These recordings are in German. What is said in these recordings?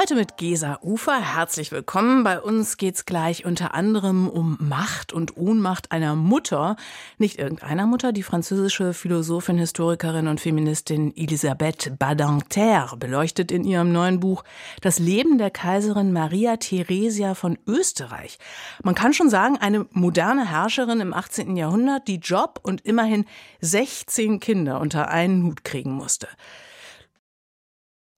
Heute mit Gesa Ufer. Herzlich willkommen. Bei uns geht's gleich unter anderem um Macht und Ohnmacht einer Mutter. Nicht irgendeiner Mutter. Die französische Philosophin, Historikerin und Feministin Elisabeth Badinter beleuchtet in ihrem neuen Buch das Leben der Kaiserin Maria Theresia von Österreich. Man kann schon sagen, eine moderne Herrscherin im 18. Jahrhundert, die Job und immerhin 16 Kinder unter einen Hut kriegen musste.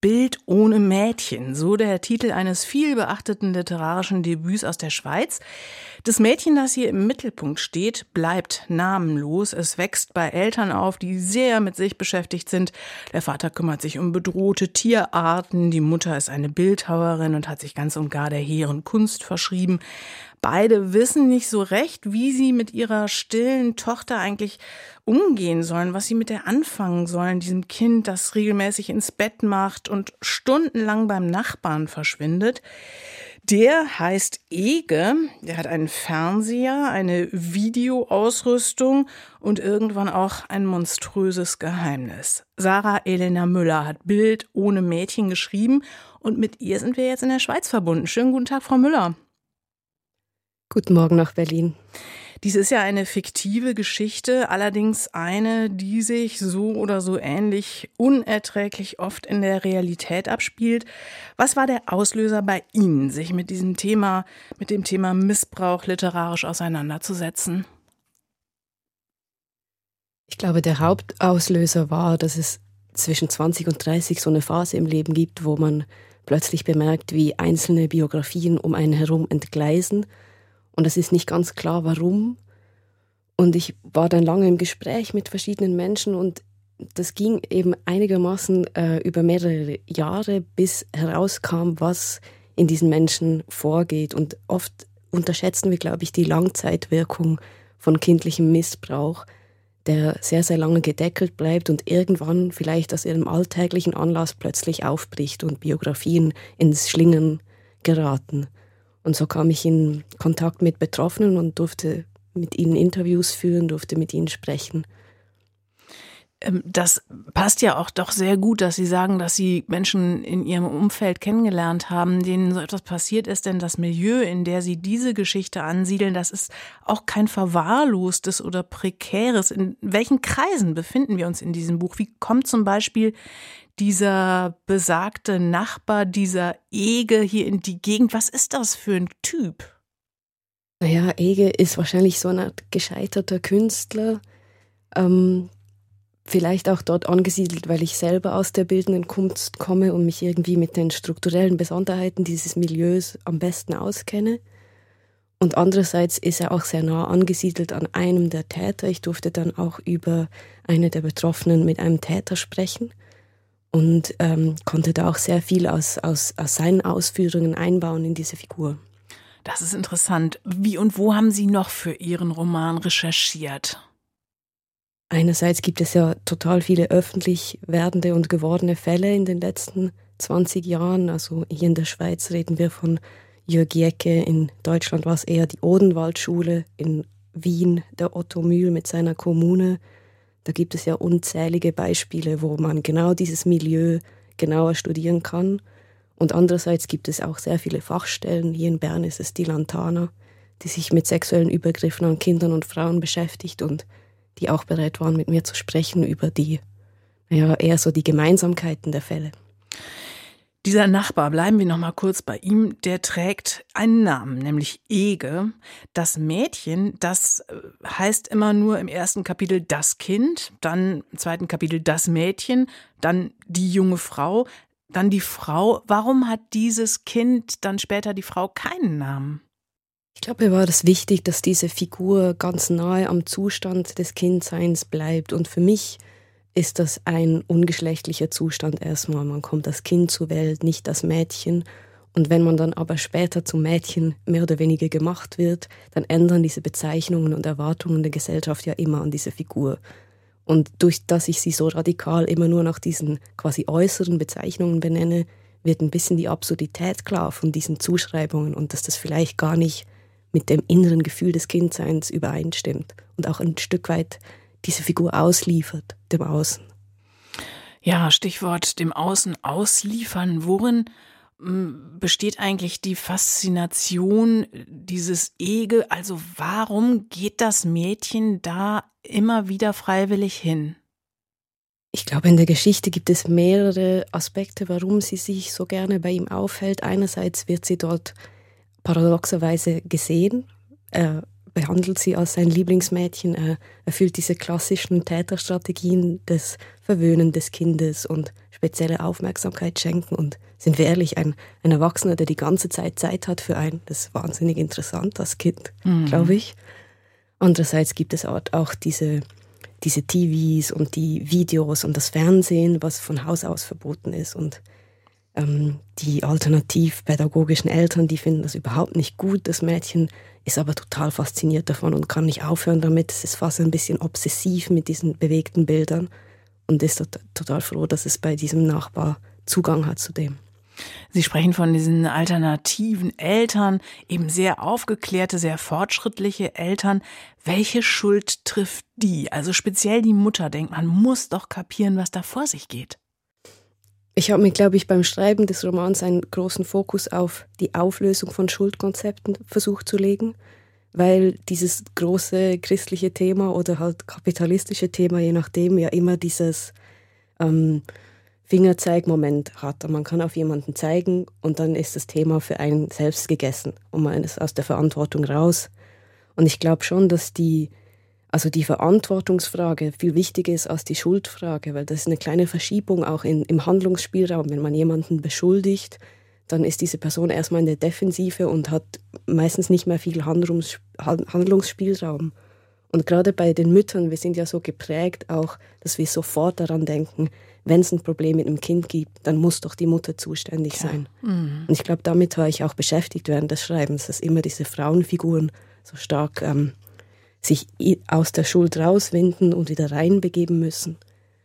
Bild ohne Mädchen, so der Titel eines viel beachteten literarischen Debüts aus der Schweiz. Das Mädchen, das hier im Mittelpunkt steht, bleibt namenlos. Es wächst bei Eltern auf, die sehr mit sich beschäftigt sind. Der Vater kümmert sich um bedrohte Tierarten, die Mutter ist eine Bildhauerin und hat sich ganz und gar der hehren Kunst verschrieben. Beide wissen nicht so recht, wie sie mit ihrer stillen Tochter eigentlich umgehen sollen, was sie mit der anfangen sollen, diesem Kind, das regelmäßig ins Bett macht und stundenlang beim Nachbarn verschwindet. Der heißt Ege, der hat einen Fernseher, eine Videoausrüstung und irgendwann auch ein monströses Geheimnis. Sarah Elena Müller hat Bild ohne Mädchen geschrieben und mit ihr sind wir jetzt in der Schweiz verbunden. Schönen guten Tag, Frau Müller. Guten Morgen nach Berlin. Dies ist ja eine fiktive Geschichte, allerdings eine, die sich so oder so ähnlich unerträglich oft in der Realität abspielt. Was war der Auslöser bei Ihnen, sich mit diesem Thema, mit dem Thema Missbrauch literarisch auseinanderzusetzen? Ich glaube, der Hauptauslöser war, dass es zwischen 20 und 30 so eine Phase im Leben gibt, wo man plötzlich bemerkt, wie einzelne Biografien um einen herum entgleisen und es ist nicht ganz klar, warum. Und ich war dann lange im Gespräch mit verschiedenen Menschen und das ging eben einigermaßen äh, über mehrere Jahre, bis herauskam, was in diesen Menschen vorgeht. Und oft unterschätzen wir, glaube ich, die Langzeitwirkung von kindlichem Missbrauch, der sehr, sehr lange gedeckelt bleibt und irgendwann vielleicht aus ihrem alltäglichen Anlass plötzlich aufbricht und Biografien ins Schlingen geraten. Und so kam ich in Kontakt mit Betroffenen und durfte mit ihnen Interviews führen, durfte mit ihnen sprechen. Ähm, das passt ja auch doch sehr gut, dass Sie sagen, dass Sie Menschen in Ihrem Umfeld kennengelernt haben, denen so etwas passiert ist, denn das Milieu, in der Sie diese Geschichte ansiedeln, das ist auch kein verwahrlostes oder prekäres. In welchen Kreisen befinden wir uns in diesem Buch? Wie kommt zum Beispiel dieser besagte Nachbar, dieser Ege hier in die Gegend? Was ist das für ein Typ? Naja, Ege ist wahrscheinlich so eine Art gescheiterter Künstler. Ähm, vielleicht auch dort angesiedelt, weil ich selber aus der bildenden Kunst komme und mich irgendwie mit den strukturellen Besonderheiten dieses Milieus am besten auskenne. Und andererseits ist er auch sehr nah angesiedelt an einem der Täter. Ich durfte dann auch über eine der Betroffenen mit einem Täter sprechen und ähm, konnte da auch sehr viel aus, aus, aus seinen Ausführungen einbauen in diese Figur. Das ist interessant. Wie und wo haben Sie noch für Ihren Roman recherchiert? Einerseits gibt es ja total viele öffentlich werdende und gewordene Fälle in den letzten 20 Jahren. Also hier in der Schweiz reden wir von Jörg Jecke, in Deutschland war es eher die Odenwaldschule, in Wien der Otto Mühl mit seiner Kommune da gibt es ja unzählige Beispiele, wo man genau dieses Milieu genauer studieren kann. Und andererseits gibt es auch sehr viele Fachstellen. Hier in Bern ist es die Lantana, die sich mit sexuellen Übergriffen an Kindern und Frauen beschäftigt und die auch bereit waren, mit mir zu sprechen über die, ja, eher so die Gemeinsamkeiten der Fälle. Dieser Nachbar, bleiben wir noch mal kurz bei ihm, der trägt einen Namen, nämlich Ege. Das Mädchen, das äh, heißt immer nur im ersten Kapitel das Kind, dann im zweiten Kapitel das Mädchen, dann die junge Frau, dann die Frau. Warum hat dieses Kind dann später die Frau keinen Namen? Ich glaube, mir war das wichtig, dass diese Figur ganz nahe am Zustand des Kindseins bleibt. Und für mich ist das ein ungeschlechtlicher Zustand erstmal. Man kommt als Kind zur Welt, nicht als Mädchen. Und wenn man dann aber später zum Mädchen mehr oder weniger gemacht wird, dann ändern diese Bezeichnungen und Erwartungen der Gesellschaft ja immer an diese Figur. Und durch dass ich sie so radikal immer nur nach diesen quasi äußeren Bezeichnungen benenne, wird ein bisschen die Absurdität klar von diesen Zuschreibungen und dass das vielleicht gar nicht mit dem inneren Gefühl des Kindseins übereinstimmt und auch ein Stück weit diese Figur ausliefert, dem Außen. Ja, Stichwort dem Außen ausliefern. Worin hm, besteht eigentlich die Faszination dieses Ege? Also warum geht das Mädchen da immer wieder freiwillig hin? Ich glaube, in der Geschichte gibt es mehrere Aspekte, warum sie sich so gerne bei ihm aufhält. Einerseits wird sie dort paradoxerweise gesehen. Er behandelt sie als sein Lieblingsmädchen. Er erfüllt diese klassischen Täterstrategien des Verwöhnen des Kindes und spezielle Aufmerksamkeit schenken. Und sind wir ehrlich, ein, ein Erwachsener, der die ganze Zeit Zeit hat für einen, das ist wahnsinnig interessant als Kind, mhm. glaube ich. Andererseits gibt es auch diese, diese TVs und die Videos und das Fernsehen, was von Haus aus verboten ist. Und ähm, die alternativpädagogischen Eltern, die finden das überhaupt nicht gut. Das Mädchen ist aber total fasziniert davon und kann nicht aufhören damit. Es ist fast ein bisschen obsessiv mit diesen bewegten Bildern und ist total froh, dass es bei diesem Nachbar Zugang hat zu dem. Sie sprechen von diesen alternativen Eltern, eben sehr aufgeklärte, sehr fortschrittliche Eltern. Welche Schuld trifft die? Also speziell die Mutter denkt, man muss doch kapieren, was da vor sich geht. Ich habe mir, glaube ich, beim Schreiben des Romans einen großen Fokus auf die Auflösung von Schuldkonzepten versucht zu legen, weil dieses große christliche Thema oder halt kapitalistische Thema, je nachdem, ja immer dieses ähm, Fingerzeigmoment hat. Und man kann auf jemanden zeigen und dann ist das Thema für einen selbst gegessen und man ist aus der Verantwortung raus. Und ich glaube schon, dass die also die Verantwortungsfrage viel wichtiger ist als die Schuldfrage, weil das ist eine kleine Verschiebung auch in, im Handlungsspielraum. Wenn man jemanden beschuldigt, dann ist diese Person erstmal in der Defensive und hat meistens nicht mehr viel Handlungs, Handlungsspielraum. Und gerade bei den Müttern, wir sind ja so geprägt auch, dass wir sofort daran denken, wenn es ein Problem mit einem Kind gibt, dann muss doch die Mutter zuständig Klar. sein. Mhm. Und ich glaube, damit war ich auch beschäftigt während des Schreibens, dass immer diese Frauenfiguren so stark ähm, sich aus der Schuld rauswinden und wieder reinbegeben müssen.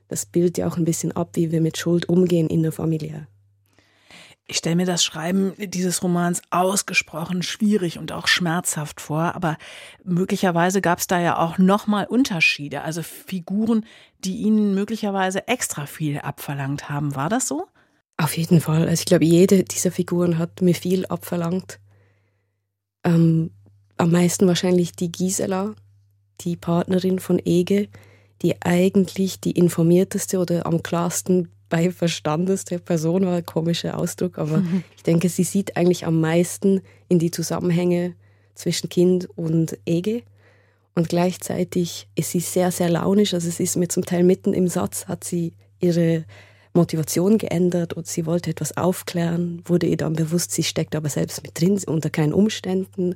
Das bildet ja auch ein bisschen ab, wie wir mit Schuld umgehen in der Familie. Ich stelle mir das Schreiben dieses Romans ausgesprochen schwierig und auch schmerzhaft vor, aber möglicherweise gab es da ja auch nochmal Unterschiede, also Figuren, die Ihnen möglicherweise extra viel abverlangt haben. War das so? Auf jeden Fall. Also ich glaube, jede dieser Figuren hat mir viel abverlangt. Ähm, am meisten wahrscheinlich die Gisela, die Partnerin von Ege, die eigentlich die informierteste oder am klarsten bei verstandeste Person war, komischer Ausdruck, aber mhm. ich denke, sie sieht eigentlich am meisten in die Zusammenhänge zwischen Kind und Ege. Und gleichzeitig ist sie sehr, sehr launisch. Also es ist mir zum Teil mitten im Satz, hat sie ihre Motivation geändert und sie wollte etwas aufklären, wurde ihr dann bewusst, sie steckt aber selbst mit drin, unter keinen Umständen.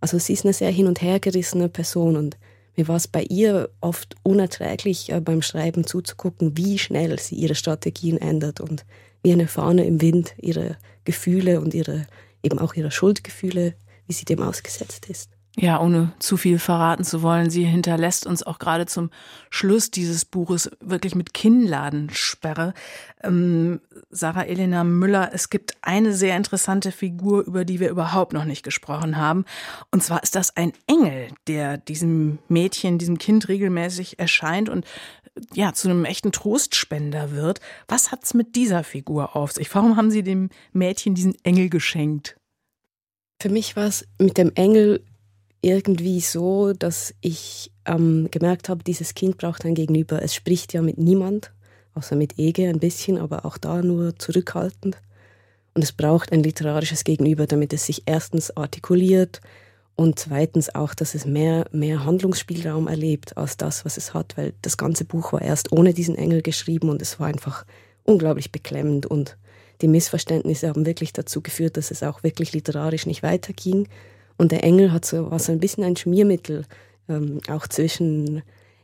Also sie ist eine sehr hin und her gerissene Person und mir war es bei ihr oft unerträglich, äh, beim Schreiben zuzugucken, wie schnell sie ihre Strategien ändert und wie eine Fahne im Wind ihre Gefühle und ihre eben auch ihre Schuldgefühle, wie sie dem ausgesetzt ist. Ja, ohne zu viel verraten zu wollen, sie hinterlässt uns auch gerade zum Schluss dieses Buches wirklich mit Kinnladensperre. Ähm, Sarah Elena Müller, es gibt eine sehr interessante Figur, über die wir überhaupt noch nicht gesprochen haben. Und zwar ist das ein Engel, der diesem Mädchen, diesem Kind regelmäßig erscheint und ja, zu einem echten Trostspender wird. Was hat's mit dieser Figur auf sich? Warum haben Sie dem Mädchen diesen Engel geschenkt? Für mich war es mit dem Engel irgendwie so, dass ich ähm, gemerkt habe, dieses Kind braucht ein Gegenüber. Es spricht ja mit niemand, außer mit Ege ein bisschen, aber auch da nur zurückhaltend. Und es braucht ein literarisches Gegenüber, damit es sich erstens artikuliert und zweitens auch, dass es mehr, mehr Handlungsspielraum erlebt als das, was es hat, weil das ganze Buch war erst ohne diesen Engel geschrieben und es war einfach unglaublich beklemmend und die Missverständnisse haben wirklich dazu geführt, dass es auch wirklich literarisch nicht weiterging. Und der Engel hat so was ein bisschen ein Schmiermittel, ähm, auch zwischen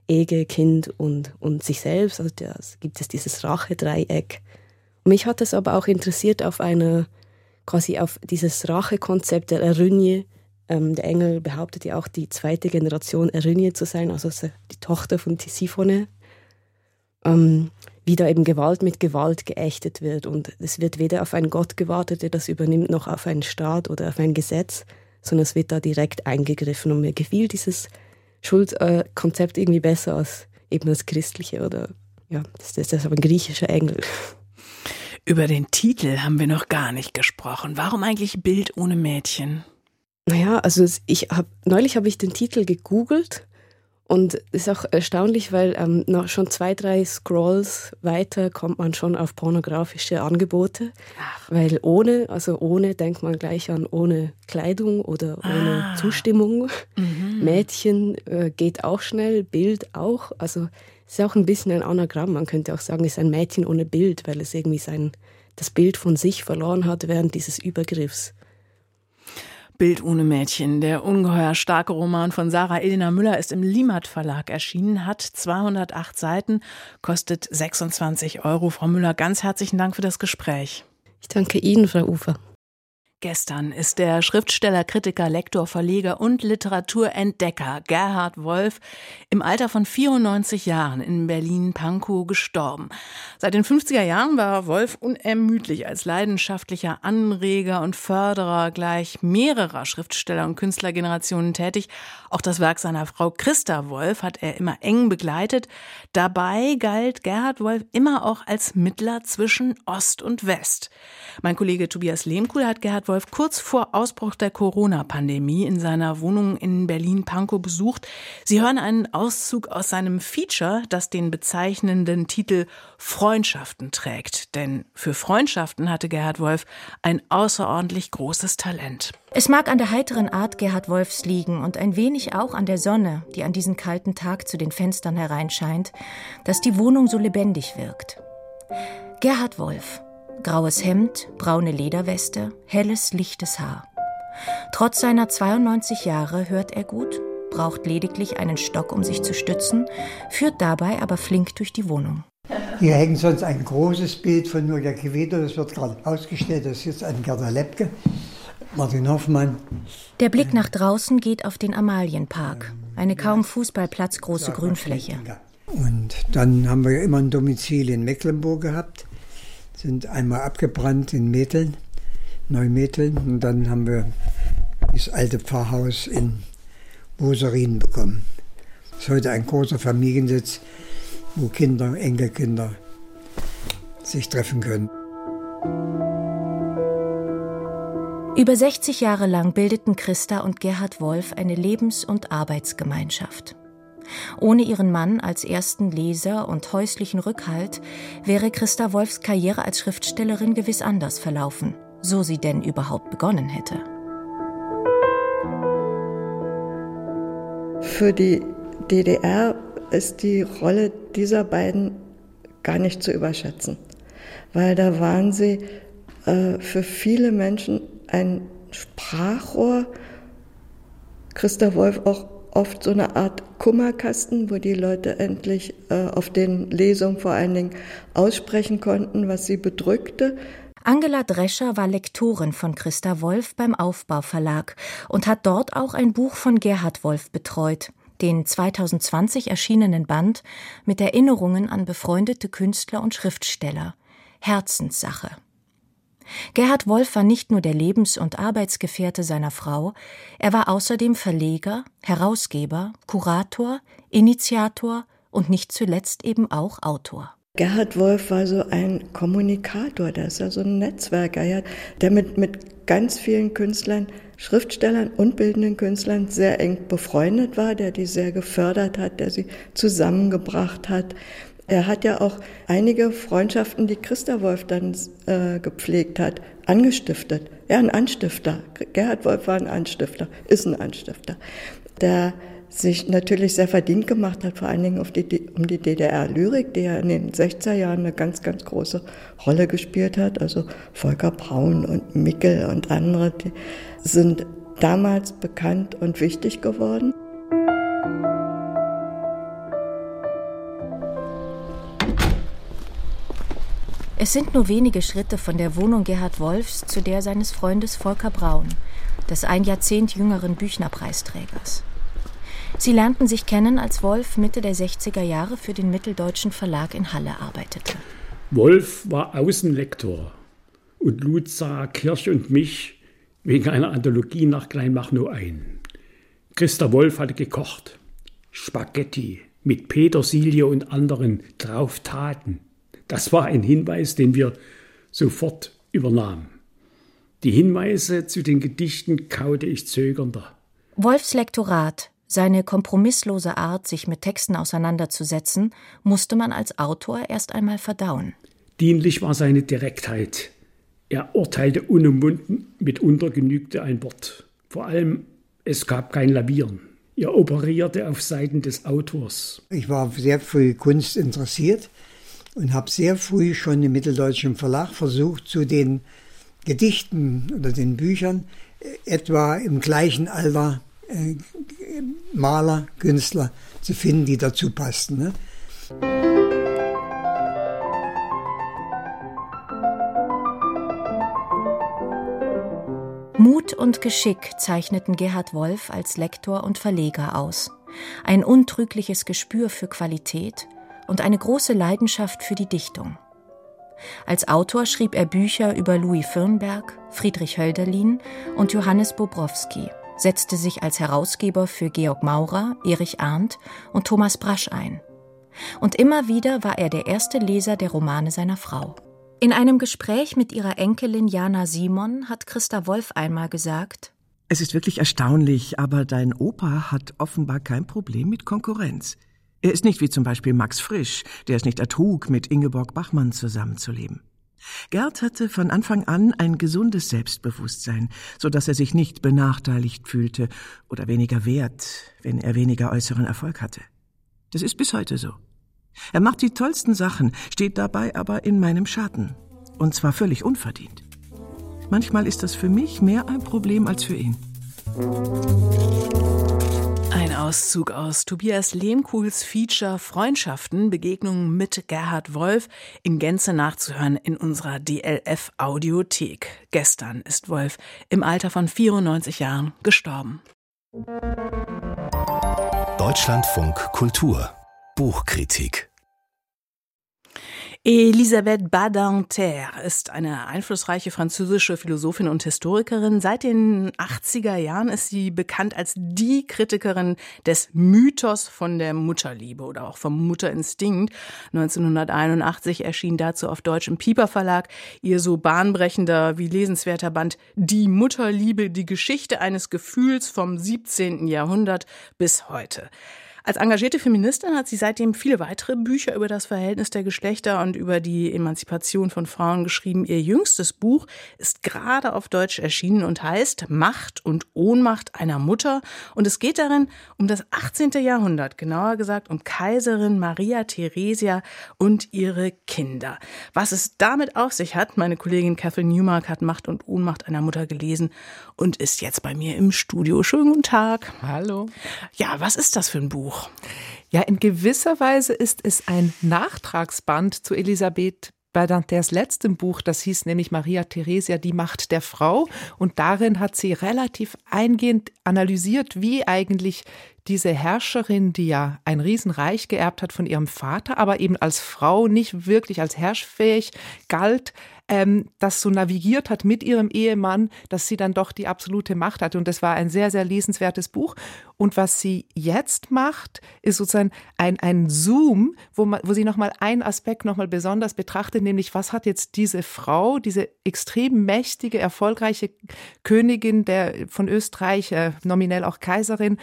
Ege, Kind und, und sich selbst. Also da gibt es dieses Rachedreieck. Mich hat es aber auch interessiert auf eine, quasi auf dieses Rachekonzept der Erynje. Ähm, der Engel behauptet ja auch, die zweite Generation Erynje zu sein, also die Tochter von Tisiphone. Ähm, wie da eben Gewalt mit Gewalt geächtet wird. Und es wird weder auf einen Gott gewartet, der das übernimmt, noch auf einen Staat oder auf ein Gesetz, sondern es wird da direkt eingegriffen. Und mir gefiel dieses Schuldkonzept irgendwie besser als eben das Christliche oder ja, das, das ist aber ein griechischer Engel. Über den Titel haben wir noch gar nicht gesprochen. Warum eigentlich Bild ohne Mädchen? Naja, also ich habe neulich habe ich den Titel gegoogelt und ist auch erstaunlich, weil ähm, noch schon zwei, drei Scrolls weiter kommt man schon auf pornografische Angebote. Ach. Weil ohne, also ohne denkt man gleich an ohne Kleidung oder ohne ah. Zustimmung. Mhm. Mädchen äh, geht auch schnell, Bild auch. Also es ist auch ein bisschen ein Anagramm. Man könnte auch sagen, es ist ein Mädchen ohne Bild, weil es irgendwie sein, das Bild von sich verloren hat während dieses Übergriffs. Bild ohne Mädchen. Der ungeheuer starke Roman von Sarah Elena Müller ist im Limat Verlag erschienen, hat 208 Seiten, kostet 26 Euro. Frau Müller, ganz herzlichen Dank für das Gespräch. Ich danke Ihnen, Frau Ufer. Gestern ist der Schriftsteller, Kritiker, Lektor, Verleger und Literaturentdecker Gerhard Wolf im Alter von 94 Jahren in Berlin-Pankow gestorben. Seit den 50er Jahren war Wolf unermüdlich als leidenschaftlicher Anreger und Förderer gleich mehrerer Schriftsteller und Künstlergenerationen tätig. Auch das Werk seiner Frau Christa Wolf hat er immer eng begleitet. Dabei galt Gerhard Wolf immer auch als Mittler zwischen Ost und West. Mein Kollege Tobias Lehmkuhl hat Gerhard Wolf kurz vor Ausbruch der Corona-Pandemie in seiner Wohnung in Berlin-Pankow besucht. Sie hören einen Auszug aus seinem Feature, das den bezeichnenden Titel Freundschaften trägt. Denn für Freundschaften hatte Gerhard Wolf ein außerordentlich großes Talent. Es mag an der heiteren Art Gerhard Wolfs liegen und ein wenig auch an der Sonne, die an diesen kalten Tag zu den Fenstern hereinscheint, dass die Wohnung so lebendig wirkt. Gerhard Wolf, graues Hemd, braune Lederweste, helles, lichtes Haar. Trotz seiner 92 Jahre hört er gut, braucht lediglich einen Stock, um sich zu stützen, führt dabei aber flink durch die Wohnung. Hier hängt sonst ein großes Bild von Julia Quevedo, das wird gerade ausgestellt, das ist jetzt an Gerda Lepke, Martin Hoffmann. Der Blick nach draußen geht auf den Amalienpark, eine kaum fußballplatzgroße Grünfläche. Und dann haben wir immer ein Domizil in Mecklenburg gehabt sind einmal abgebrannt in Metheln, Neumetheln und dann haben wir das alte Pfarrhaus in Boserin bekommen. Das ist heute ein großer Familiensitz, wo Kinder, Enkelkinder sich treffen können. Über 60 Jahre lang bildeten Christa und Gerhard Wolf eine Lebens- und Arbeitsgemeinschaft. Ohne ihren Mann als ersten Leser und häuslichen Rückhalt wäre Christa Wolfs Karriere als Schriftstellerin gewiss anders verlaufen, so sie denn überhaupt begonnen hätte. Für die DDR ist die Rolle dieser beiden gar nicht zu überschätzen, weil da waren sie äh, für viele Menschen ein Sprachrohr. Christa Wolf auch oft so eine Art Kummerkasten, wo die Leute endlich äh, auf den Lesungen vor allen Dingen aussprechen konnten, was sie bedrückte. Angela Drescher war Lektorin von Christa Wolf beim Aufbauverlag und hat dort auch ein Buch von Gerhard Wolf betreut, den 2020 erschienenen Band mit Erinnerungen an befreundete Künstler und Schriftsteller. Herzenssache. Gerhard Wolf war nicht nur der Lebens- und Arbeitsgefährte seiner Frau, er war außerdem Verleger, Herausgeber, Kurator, Initiator und nicht zuletzt eben auch Autor. Gerhard Wolf war so ein Kommunikator, der ist ja so ein Netzwerker, der mit, mit ganz vielen Künstlern, Schriftstellern und bildenden Künstlern sehr eng befreundet war, der die sehr gefördert hat, der sie zusammengebracht hat, er hat ja auch einige Freundschaften, die Christa Wolf dann äh, gepflegt hat, angestiftet. Er ein Anstifter. Gerhard Wolf war ein Anstifter, ist ein Anstifter, der sich natürlich sehr verdient gemacht hat, vor allen Dingen die, um die DDR-Lyrik, die ja in den 60er Jahren eine ganz, ganz große Rolle gespielt hat. Also Volker Braun und Mickel und andere die sind damals bekannt und wichtig geworden. Es sind nur wenige Schritte von der Wohnung Gerhard Wolfs zu der seines Freundes Volker Braun, des ein Jahrzehnt jüngeren Büchnerpreisträgers. Sie lernten sich kennen, als Wolf Mitte der 60er Jahre für den Mitteldeutschen Verlag in Halle arbeitete. Wolf war Außenlektor und lud Sarah Kirsch und mich wegen einer Anthologie nach Kleinmachnow ein. Christa Wolf hatte gekocht. Spaghetti mit Petersilie und anderen drauf taten. Das war ein Hinweis, den wir sofort übernahmen. Die Hinweise zu den Gedichten kaute ich zögernder. Wolfs Lektorat, seine kompromisslose Art, sich mit Texten auseinanderzusetzen, musste man als Autor erst einmal verdauen. Dienlich war seine Direktheit. Er urteilte unumwunden, mitunter genügte ein Wort. Vor allem, es gab kein Lavieren. Er operierte auf Seiten des Autors. Ich war sehr früh Kunst interessiert und habe sehr früh schon im Mitteldeutschen Verlag versucht, zu den Gedichten oder den Büchern äh, etwa im gleichen Alter äh, Maler, Künstler zu finden, die dazu passten. Ne? Mut und Geschick zeichneten Gerhard Wolf als Lektor und Verleger aus. Ein untrügliches Gespür für Qualität und eine große Leidenschaft für die Dichtung. Als Autor schrieb er Bücher über Louis Firnberg, Friedrich Hölderlin und Johannes Bobrowski, setzte sich als Herausgeber für Georg Maurer, Erich Arndt und Thomas Brasch ein. Und immer wieder war er der erste Leser der Romane seiner Frau. In einem Gespräch mit ihrer Enkelin Jana Simon hat Christa Wolf einmal gesagt, es ist wirklich erstaunlich, aber dein Opa hat offenbar kein Problem mit Konkurrenz. Er ist nicht wie zum Beispiel Max Frisch, der es nicht ertrug, mit Ingeborg Bachmann zusammenzuleben. Gerd hatte von Anfang an ein gesundes Selbstbewusstsein, so dass er sich nicht benachteiligt fühlte oder weniger wert, wenn er weniger äußeren Erfolg hatte. Das ist bis heute so. Er macht die tollsten Sachen, steht dabei aber in meinem Schatten. Und zwar völlig unverdient. Manchmal ist das für mich mehr ein Problem als für ihn. Ein Auszug aus Tobias Lehmkuhls Feature Freundschaften, Begegnungen mit Gerhard Wolf in Gänze nachzuhören in unserer DLF Audiothek. Gestern ist Wolf im Alter von 94 Jahren gestorben. Deutschlandfunk Kultur Buchkritik Elisabeth Badinter ist eine einflussreiche französische Philosophin und Historikerin. Seit den 80er Jahren ist sie bekannt als die Kritikerin des Mythos von der Mutterliebe oder auch vom Mutterinstinkt. 1981 erschien dazu auf Deutsch im Pieper Verlag ihr so bahnbrechender wie lesenswerter Band Die Mutterliebe, die Geschichte eines Gefühls vom 17. Jahrhundert bis heute. Als engagierte Feministin hat sie seitdem viele weitere Bücher über das Verhältnis der Geschlechter und über die Emanzipation von Frauen geschrieben. Ihr jüngstes Buch ist gerade auf Deutsch erschienen und heißt Macht und Ohnmacht einer Mutter. Und es geht darin um das 18. Jahrhundert, genauer gesagt um Kaiserin Maria Theresia und ihre Kinder. Was es damit auf sich hat, meine Kollegin Catherine Newmark hat Macht und Ohnmacht einer Mutter gelesen und ist jetzt bei mir im Studio. Schönen guten Tag. Hallo. Ja, was ist das für ein Buch? Buch? Ja, in gewisser Weise ist es ein Nachtragsband zu Elisabeth Badinters letztem Buch, das hieß nämlich Maria Theresia, die Macht der Frau. Und darin hat sie relativ eingehend analysiert, wie eigentlich diese Herrscherin, die ja ein Riesenreich geerbt hat von ihrem Vater, aber eben als Frau nicht wirklich als herrschfähig galt, ähm, das so navigiert hat mit ihrem Ehemann, dass sie dann doch die absolute Macht hatte. Und das war ein sehr, sehr lesenswertes Buch. Und was sie jetzt macht, ist sozusagen ein, ein Zoom, wo, man, wo sie nochmal einen Aspekt nochmal besonders betrachtet, nämlich was hat jetzt diese Frau, diese extrem mächtige, erfolgreiche Königin der, von Österreich, äh, nominell auch Kaiserin,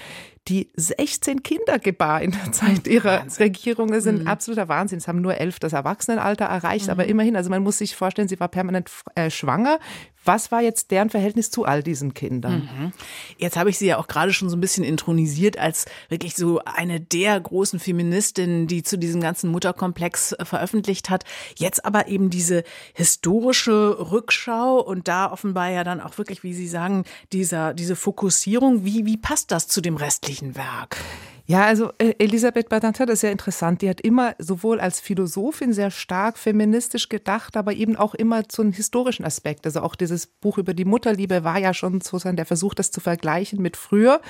die 16 Kinder gebar in der Zeit ihrer Wahnsinn. Regierung. Das ist ein mhm. absoluter Wahnsinn. Es haben nur elf das Erwachsenenalter erreicht, mhm. aber immerhin, also man muss sich vorstellen, sie war permanent äh, schwanger. Was war jetzt deren Verhältnis zu all diesen Kindern? Mhm. Jetzt habe ich sie ja auch gerade schon so ein bisschen intronisiert als wirklich so eine der großen Feministinnen, die zu diesem ganzen Mutterkomplex äh, veröffentlicht hat. Jetzt aber eben diese historische Rückschau und da offenbar ja dann auch wirklich, wie Sie sagen, dieser, diese Fokussierung. Wie, wie passt das zu dem restlichen Werk? Ja, also äh, Elisabeth Badinter, ist sehr interessant. Die hat immer sowohl als Philosophin sehr stark feministisch gedacht, aber eben auch immer zu einem historischen Aspekt. Also auch dieses Buch über die Mutterliebe war ja schon sozusagen der Versuch, das zu vergleichen mit früher.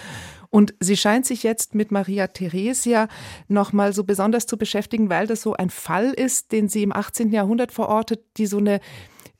Und sie scheint sich jetzt mit Maria Theresia nochmal so besonders zu beschäftigen, weil das so ein Fall ist, den sie im 18. Jahrhundert verortet, die so eine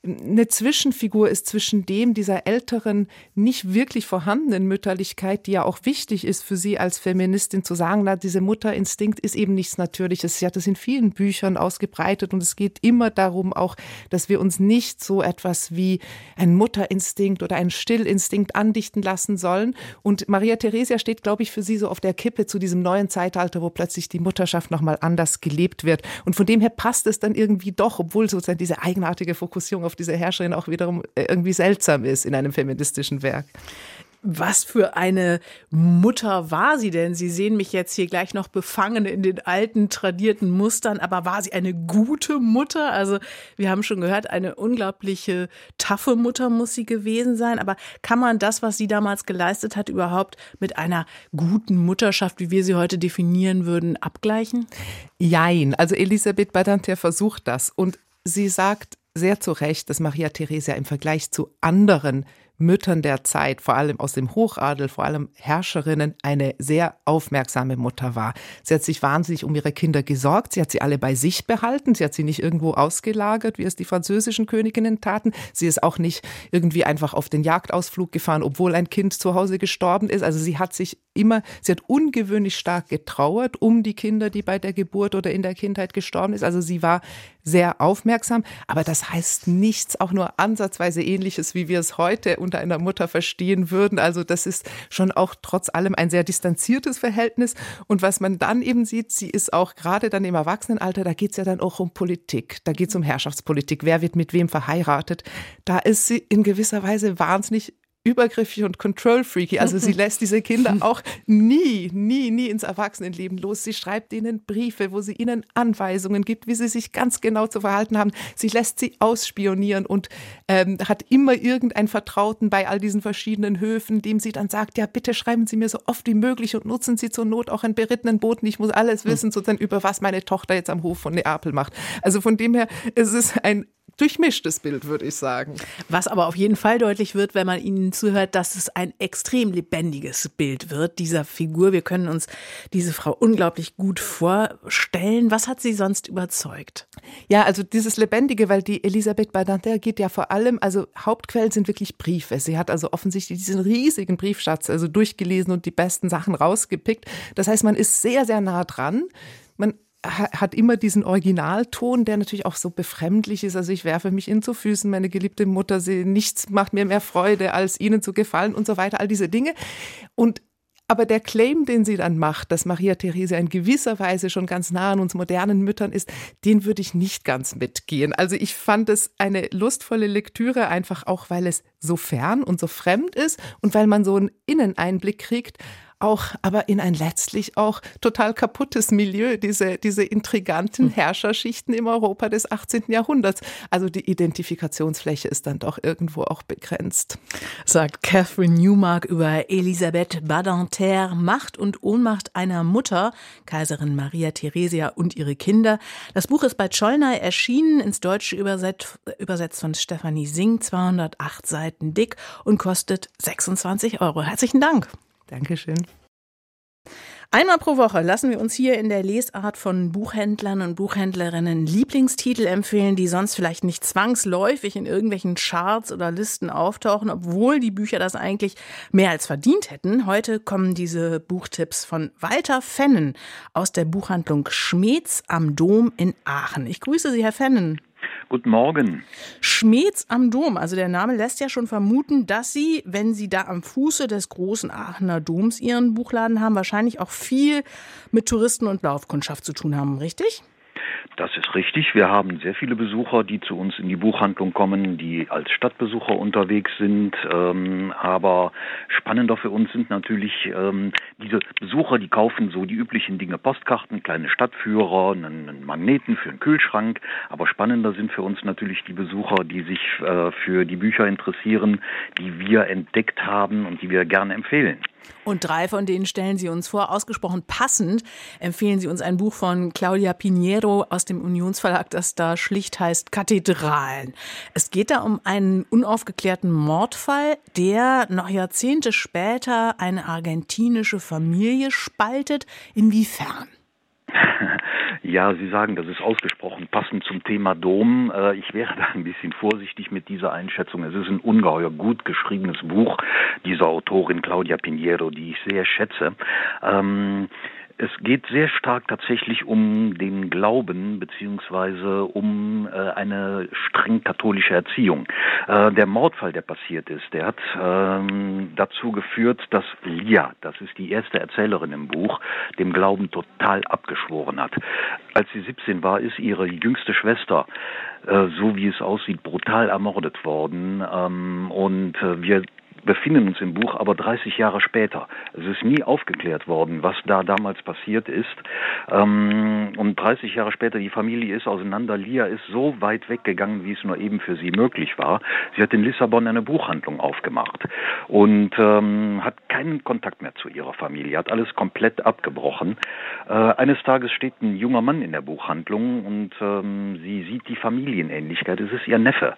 eine Zwischenfigur ist zwischen dem dieser älteren, nicht wirklich vorhandenen Mütterlichkeit, die ja auch wichtig ist für sie als Feministin zu sagen, na, diese Mutterinstinkt ist eben nichts Natürliches. Sie hat das in vielen Büchern ausgebreitet und es geht immer darum auch, dass wir uns nicht so etwas wie ein Mutterinstinkt oder ein Stillinstinkt andichten lassen sollen. Und Maria Theresia steht, glaube ich, für sie so auf der Kippe zu diesem neuen Zeitalter, wo plötzlich die Mutterschaft nochmal anders gelebt wird. Und von dem her passt es dann irgendwie doch, obwohl sozusagen diese eigenartige Fokussierung auf auf diese Herrscherin auch wiederum äh, irgendwie seltsam ist in einem feministischen Werk. Was für eine Mutter war sie denn? Sie sehen mich jetzt hier gleich noch befangen in den alten, tradierten Mustern, aber war sie eine gute Mutter? Also, wir haben schon gehört, eine unglaubliche, taffe Mutter muss sie gewesen sein. Aber kann man das, was sie damals geleistet hat, überhaupt mit einer guten Mutterschaft, wie wir sie heute definieren würden, abgleichen? Jein. Also, Elisabeth Badinter versucht das. Und sie sagt, sehr zu Recht, dass Maria Theresia im Vergleich zu anderen Müttern der Zeit, vor allem aus dem Hochadel, vor allem Herrscherinnen, eine sehr aufmerksame Mutter war. Sie hat sich wahnsinnig um ihre Kinder gesorgt. Sie hat sie alle bei sich behalten. Sie hat sie nicht irgendwo ausgelagert, wie es die französischen Königinnen taten. Sie ist auch nicht irgendwie einfach auf den Jagdausflug gefahren, obwohl ein Kind zu Hause gestorben ist. Also sie hat sich immer, sie hat ungewöhnlich stark getrauert um die Kinder, die bei der Geburt oder in der Kindheit gestorben ist. Also sie war sehr aufmerksam. Aber das heißt nichts, auch nur ansatzweise ähnliches, wie wir es heute unter einer Mutter verstehen würden. Also das ist schon auch trotz allem ein sehr distanziertes Verhältnis. Und was man dann eben sieht, sie ist auch gerade dann im Erwachsenenalter, da geht es ja dann auch um Politik, da geht es um Herrschaftspolitik, wer wird mit wem verheiratet. Da ist sie in gewisser Weise wahnsinnig übergriffig und control-freaky. Also sie lässt diese Kinder auch nie, nie, nie ins Erwachsenenleben los. Sie schreibt ihnen Briefe, wo sie ihnen Anweisungen gibt, wie sie sich ganz genau zu verhalten haben. Sie lässt sie ausspionieren und ähm, hat immer irgendeinen Vertrauten bei all diesen verschiedenen Höfen, dem sie dann sagt, ja, bitte schreiben Sie mir so oft wie möglich und nutzen Sie zur Not auch einen berittenen Boten. Ich muss alles wissen, sozusagen über was meine Tochter jetzt am Hof von Neapel macht. Also von dem her, es ist ein durchmischtes Bild, würde ich sagen. Was aber auf jeden Fall deutlich wird, wenn man ihnen zuhört, dass es ein extrem lebendiges Bild wird dieser Figur. Wir können uns diese Frau unglaublich gut vorstellen. Was hat sie sonst überzeugt? Ja, also dieses Lebendige, weil die Elisabeth Badinter geht ja vor allem, also Hauptquellen sind wirklich Briefe. Sie hat also offensichtlich diesen riesigen Briefschatz also durchgelesen und die besten Sachen rausgepickt. Das heißt, man ist sehr, sehr nah dran. Man hat immer diesen Originalton, der natürlich auch so befremdlich ist. Also ich werfe mich ihnen zu Füßen, meine geliebte Mutter, sie, nichts macht mir mehr Freude, als ihnen zu gefallen und so weiter, all diese Dinge. Und aber der Claim, den sie dann macht, dass Maria Therese in gewisser Weise schon ganz nah an uns modernen Müttern ist, den würde ich nicht ganz mitgehen. Also ich fand es eine lustvolle Lektüre, einfach auch, weil es so fern und so fremd ist und weil man so einen Inneneinblick kriegt auch, aber in ein letztlich auch total kaputtes Milieu, diese, diese intriganten hm. Herrscherschichten im Europa des 18. Jahrhunderts. Also die Identifikationsfläche ist dann doch irgendwo auch begrenzt. Sagt Catherine Newmark über Elisabeth Badinter, Macht und Ohnmacht einer Mutter, Kaiserin Maria Theresia und ihre Kinder. Das Buch ist bei Schollner erschienen, ins Deutsche übersetzt, übersetzt von Stefanie Sing, 208 Seiten dick und kostet 26 Euro. Herzlichen Dank. Dankeschön. Einmal pro Woche lassen wir uns hier in der Lesart von Buchhändlern und Buchhändlerinnen Lieblingstitel empfehlen, die sonst vielleicht nicht zwangsläufig in irgendwelchen Charts oder Listen auftauchen, obwohl die Bücher das eigentlich mehr als verdient hätten. Heute kommen diese Buchtipps von Walter Fennen aus der Buchhandlung Schmeds am Dom in Aachen. Ich grüße Sie, Herr Fennen. Guten Morgen. Schmeds am Dom, also der Name lässt ja schon vermuten, dass Sie, wenn Sie da am Fuße des großen Aachener Doms Ihren Buchladen haben, wahrscheinlich auch viel mit Touristen und Laufkundschaft zu tun haben, richtig? Das ist richtig. Wir haben sehr viele Besucher, die zu uns in die Buchhandlung kommen, die als Stadtbesucher unterwegs sind. Ähm, aber spannender für uns sind natürlich ähm, diese Besucher, die kaufen so die üblichen Dinge, Postkarten, kleine Stadtführer, einen, Magneten für einen Kühlschrank. Aber spannender sind für uns natürlich die Besucher, die sich äh, für die Bücher interessieren, die wir entdeckt haben und die wir gerne empfehlen. Und drei von denen stellen Sie uns vor. Ausgesprochen passend empfehlen Sie uns ein Buch von Claudia Pinheiro aus dem Unionsverlag, das da schlicht heißt Kathedralen. Es geht da um einen unaufgeklärten Mordfall, der noch Jahrzehnte später eine argentinische Familie spaltet. Inwiefern? Ja, Sie sagen, das ist ausgesprochen passend zum Thema Dom. Äh, ich wäre da ein bisschen vorsichtig mit dieser Einschätzung. Es ist ein ungeheuer gut geschriebenes Buch dieser Autorin Claudia Pinheiro, die ich sehr schätze. Ähm, es geht sehr stark tatsächlich um den Glauben beziehungsweise um äh, eine streng katholische Erziehung. Äh, der Mordfall, der passiert ist, der hat ähm, dazu geführt, dass Lia, das ist die erste Erzählerin im Buch, dem Glauben total abgeschworen hat. Als sie 17 war, ist ihre jüngste Schwester äh, so wie es aussieht, brutal ermordet worden. Ähm, und äh, wir befinden uns im Buch aber 30 Jahre später. Es ist nie aufgeklärt worden, was da damals passiert ist. Ähm, und 30 Jahre später, die Familie ist auseinander. Lia ist so weit weggegangen, wie es nur eben für sie möglich war. Sie hat in Lissabon eine Buchhandlung aufgemacht und ähm, hat keinen Kontakt mehr zu ihrer Familie, hat alles komplett abgebrochen. Äh, eines Tages steht ein junger Mann in der Buchhandlung und ähm, sie sieht die Familienähnlichkeit. Es ist ihr Neffe.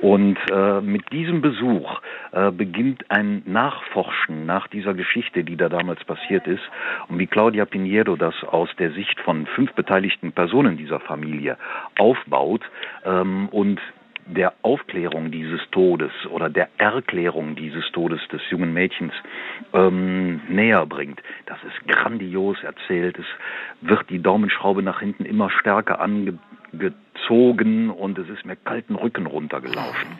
Und äh, mit diesem Besuch äh, beginnt beginnt ein Nachforschen nach dieser Geschichte, die da damals passiert ist und wie Claudia Pinheiro das aus der Sicht von fünf beteiligten Personen dieser Familie aufbaut ähm, und der Aufklärung dieses Todes oder der Erklärung dieses Todes des jungen Mädchens ähm, näher bringt. Das ist grandios erzählt. Es wird die Daumenschraube nach hinten immer stärker angezogen und es ist mir kalten Rücken runtergelaufen.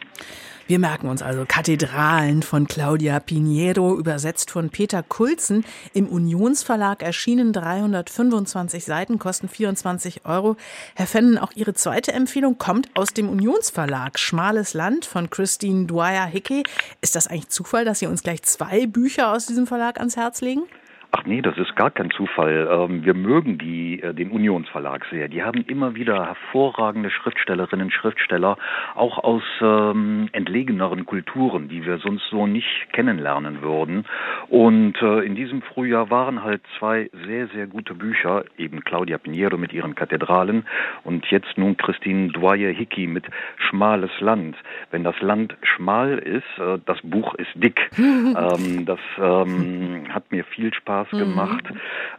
Wir merken uns also Kathedralen von Claudia Pinheiro, übersetzt von Peter Kulzen, im Unionsverlag erschienen, 325 Seiten, kosten 24 Euro. Herr Fennen, auch Ihre zweite Empfehlung kommt aus dem Unionsverlag, Schmales Land von Christine Dwyer-Hickey. Ist das eigentlich Zufall, dass Sie uns gleich zwei Bücher aus diesem Verlag ans Herz legen? Ach nee, das ist gar kein Zufall. Ähm, wir mögen die, äh, den Unionsverlag sehr. Die haben immer wieder hervorragende Schriftstellerinnen, Schriftsteller, auch aus ähm, entlegeneren Kulturen, die wir sonst so nicht kennenlernen würden. Und äh, in diesem Frühjahr waren halt zwei sehr, sehr gute Bücher, eben Claudia Pinheiro mit ihren Kathedralen und jetzt nun Christine Dwyer-Hickey mit Schmales Land. Wenn das Land schmal ist, äh, das Buch ist dick. ähm, das ähm, hat mir viel Spaß Spaß mhm. gemacht.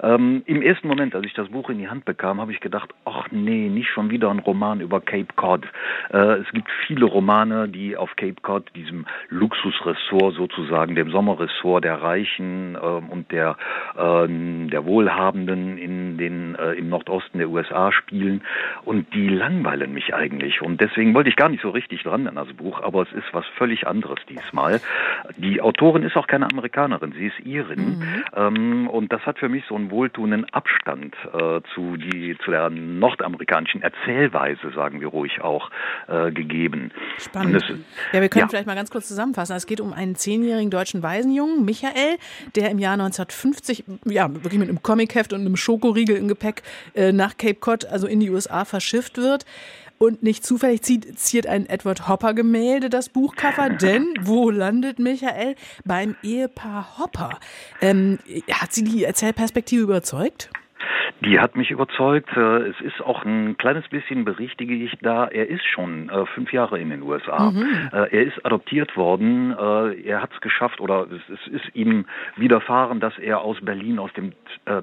Ähm, Im ersten Moment, als ich das Buch in die Hand bekam, habe ich gedacht, ach nee, nicht schon wieder ein Roman über Cape Cod. Äh, es gibt viele Romane, die auf Cape Cod, diesem Luxusressort sozusagen, dem Sommerressort der Reichen äh, und der, äh, der Wohlhabenden in den, äh, im Nordosten der USA spielen. Und die langweilen mich eigentlich. Und deswegen wollte ich gar nicht so richtig dran an das Buch, aber es ist was völlig anderes diesmal. Die Autorin ist auch keine Amerikanerin, sie ist Irin. Mhm. Ähm, und das hat für mich so einen wohltuenden Abstand äh, zu, die, zu der nordamerikanischen Erzählweise, sagen wir ruhig auch, äh, gegeben. Spannend. Das, ja, wir können ja. vielleicht mal ganz kurz zusammenfassen. Es geht um einen zehnjährigen deutschen Waisenjungen, Michael, der im Jahr 1950, ja, wirklich mit einem Comicheft und einem Schokoriegel im Gepäck äh, nach Cape Cod, also in die USA, verschifft wird. Und nicht zufällig ziert ein Edward Hopper Gemälde das Buchcover, denn wo landet Michael? Beim Ehepaar Hopper. Ähm, hat Sie die Erzählperspektive überzeugt? Die hat mich überzeugt. Äh, es ist auch ein kleines bisschen berichtige ich da. Er ist schon äh, fünf Jahre in den USA. Mhm. Äh, er ist adoptiert worden. er hat es geschafft oder es, ist ihm widerfahren, dass er aus Berlin, aus dem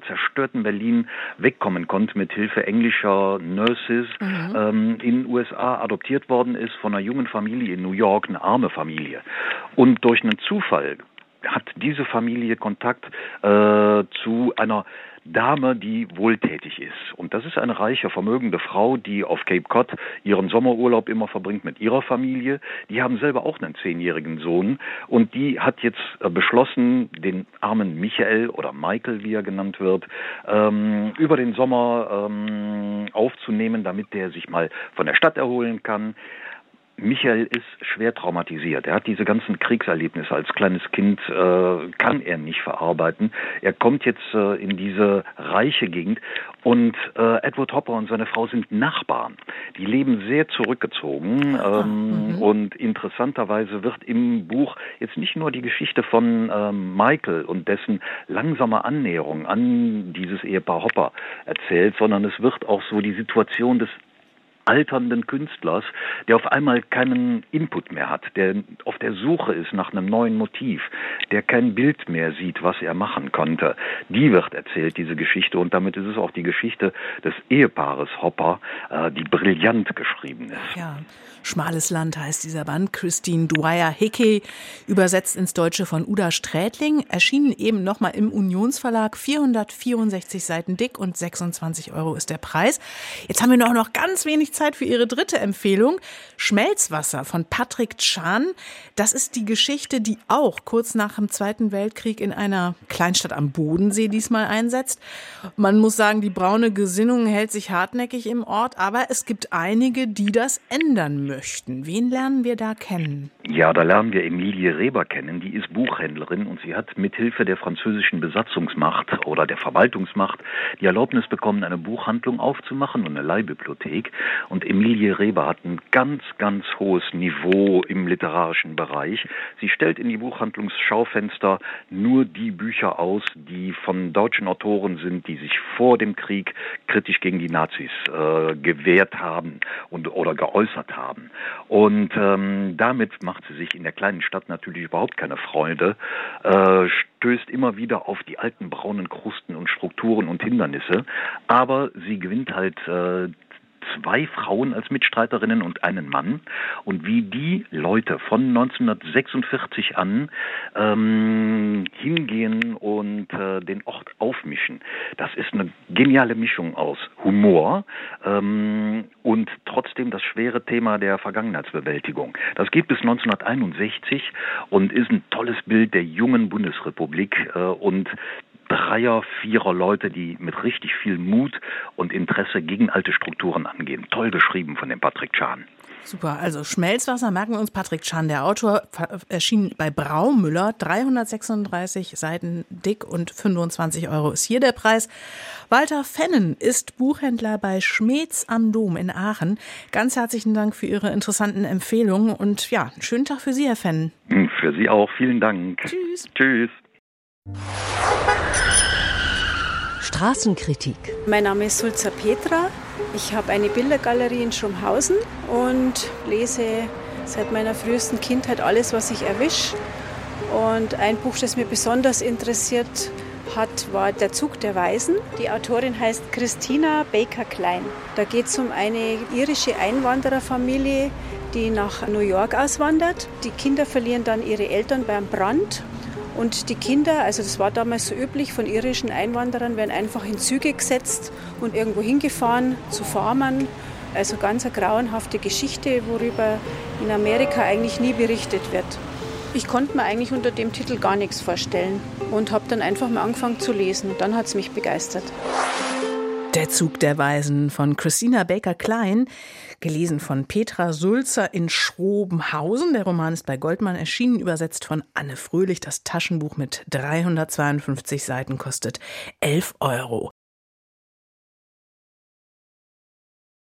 zerstörten Berlin wegkommen konnte mit Hilfe englischer Nurses. Mhm. Ähm, in den USA adoptiert worden ist von einer jungen Familie in New York, eine arme Familie. Und durch einen Zufall hat diese Familie Kontakt äh, zu einer Dame, die wohltätig ist. Und das ist eine reiche, vermögende Frau, die auf Cape Cod ihren Sommerurlaub immer verbringt mit ihrer Familie. Die haben selber auch einen zehnjährigen Sohn und die hat jetzt äh, beschlossen, den armen Michael oder Michael, wie er genannt wird, ähm, über den Sommer ähm, aufzunehmen, damit der sich mal von der Stadt erholen kann. Michael ist schwer traumatisiert. Er hat diese ganzen Kriegserlebnisse als kleines Kind, äh, kann er nicht verarbeiten. Er kommt jetzt äh, in diese reiche Gegend und äh, Edward Hopper und seine Frau sind Nachbarn. Die leben sehr zurückgezogen ähm, mhm. und interessanterweise wird im Buch jetzt nicht nur die Geschichte von ähm, Michael und dessen langsamer Annäherung an dieses Ehepaar Hopper erzählt, sondern es wird auch so die Situation des alternden Künstlers, der auf einmal keinen Input mehr hat, der auf der Suche ist nach einem neuen Motiv, der kein Bild mehr sieht, was er machen konnte. Die wird erzählt, diese Geschichte, und damit ist es auch die Geschichte des Ehepaares Hopper, äh, die brillant geschrieben ist. Ja. Schmales Land heißt dieser Band. Christine Dwyer Hickey, übersetzt ins Deutsche von Uda Strätling, erschienen eben nochmal im Unionsverlag. 464 Seiten dick und 26 Euro ist der Preis. Jetzt haben wir noch, noch ganz wenig Zeit für Ihre dritte Empfehlung. Schmelzwasser von Patrick Chan. Das ist die Geschichte, die auch kurz nach dem Zweiten Weltkrieg in einer Kleinstadt am Bodensee diesmal einsetzt. Man muss sagen, die braune Gesinnung hält sich hartnäckig im Ort, aber es gibt einige, die das ändern möchten. Wen lernen wir da kennen? Ja, da lernen wir Emilie Reber kennen. Die ist Buchhändlerin und sie hat mithilfe der französischen Besatzungsmacht oder der Verwaltungsmacht die Erlaubnis bekommen, eine Buchhandlung aufzumachen und eine Leihbibliothek. Und Emilie Reber hat ein ganz, ganz hohes Niveau im literarischen Bereich. Sie stellt in die Buchhandlungsschaufenster nur die Bücher aus, die von deutschen Autoren sind, die sich vor dem Krieg kritisch gegen die Nazis äh, gewehrt haben und oder geäußert haben. Und ähm, damit macht sie sich in der kleinen Stadt natürlich überhaupt keine Freude, äh, stößt immer wieder auf die alten braunen Krusten und Strukturen und Hindernisse, aber sie gewinnt halt äh, zwei Frauen als Mitstreiterinnen und einen Mann. Und wie die Leute von 1946 an ähm, hingehen und äh, den Ort aufmischen, das ist eine geniale Mischung aus Humor ähm, und trotzdem das schwere Thema der Vergangenheitsbewältigung. Das geht bis 1961 und ist ein tolles Bild der jungen Bundesrepublik äh, und Dreier, Vierer Leute, die mit richtig viel Mut und Interesse gegen alte Strukturen angehen. Toll geschrieben von dem Patrick Chan. Super, also Schmelzwasser merken wir uns. Patrick Chan, der Autor, erschien bei Braumüller, 336 Seiten dick und 25 Euro ist hier der Preis. Walter Fennen ist Buchhändler bei Schmetz am Dom in Aachen. Ganz herzlichen Dank für Ihre interessanten Empfehlungen und ja, einen schönen Tag für Sie, Herr Fennen. Für Sie auch, vielen Dank. Tschüss. Tschüss. Straßenkritik. Mein Name ist Sulza Petra. Ich habe eine Bildergalerie in Schumhausen und lese seit meiner frühesten Kindheit alles, was ich erwische. Und ein Buch, das mir besonders interessiert hat, war Der Zug der Weisen. Die Autorin heißt Christina Baker Klein. Da geht es um eine irische Einwandererfamilie, die nach New York auswandert. Die Kinder verlieren dann ihre Eltern beim Brand und die Kinder, also das war damals so üblich, von irischen Einwanderern werden einfach in Züge gesetzt und irgendwo hingefahren zu Farmern. Also ganz eine grauenhafte Geschichte, worüber in Amerika eigentlich nie berichtet wird. Ich konnte mir eigentlich unter dem Titel gar nichts vorstellen und habe dann einfach mal angefangen zu lesen. Dann hat es mich begeistert. Der Zug der Weisen von Christina Baker Klein, gelesen von Petra Sulzer in Schrobenhausen. Der Roman ist bei Goldmann erschienen, übersetzt von Anne Fröhlich. Das Taschenbuch mit 352 Seiten kostet 11 Euro.